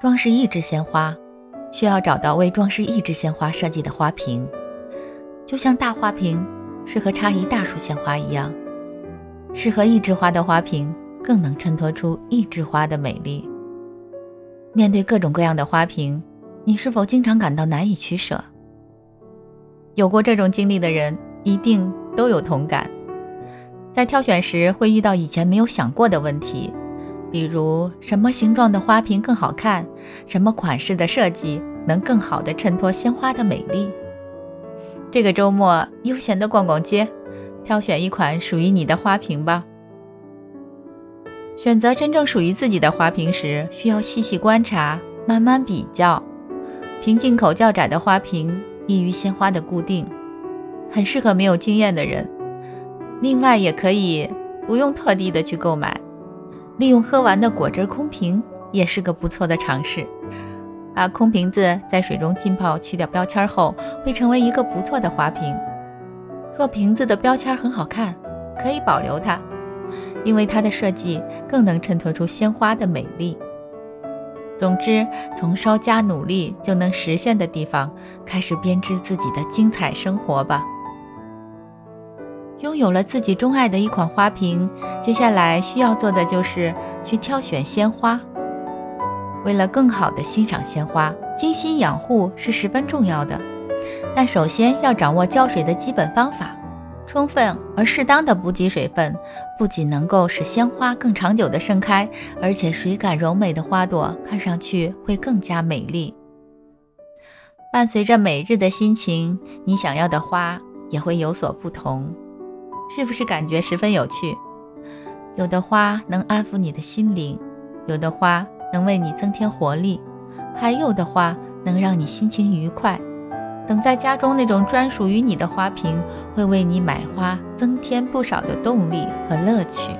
装饰一枝鲜花，需要找到为装饰一枝鲜花设计的花瓶，就像大花瓶适合插一大束鲜花一样，适合一枝花的花瓶更能衬托出一枝花的美丽。面对各种各样的花瓶，你是否经常感到难以取舍？有过这种经历的人一定都有同感，在挑选时会遇到以前没有想过的问题，比如什么形状的花瓶更好看，什么款式的设计能更好的衬托鲜花的美丽。这个周末悠闲的逛逛街，挑选一款属于你的花瓶吧。选择真正属于自己的花瓶时，需要细细观察，慢慢比较。瓶颈口较窄的花瓶易于鲜花的固定，很适合没有经验的人。另外，也可以不用特地的去购买，利用喝完的果汁空瓶也是个不错的尝试。把空瓶子在水中浸泡，去掉标签后，会成为一个不错的花瓶。若瓶子的标签很好看，可以保留它。因为它的设计更能衬托出鲜花的美丽。总之，从稍加努力就能实现的地方开始编织自己的精彩生活吧。拥有了自己钟爱的一款花瓶，接下来需要做的就是去挑选鲜花。为了更好的欣赏鲜花，精心养护是十分重要的。但首先要掌握浇水的基本方法。充分而适当的补给水分，不仅能够使鲜花更长久的盛开，而且水感柔美的花朵看上去会更加美丽。伴随着每日的心情，你想要的花也会有所不同，是不是感觉十分有趣？有的花能安抚你的心灵，有的花能为你增添活力，还有的花能让你心情愉快。等在家中，那种专属于你的花瓶，会为你买花增添不少的动力和乐趣。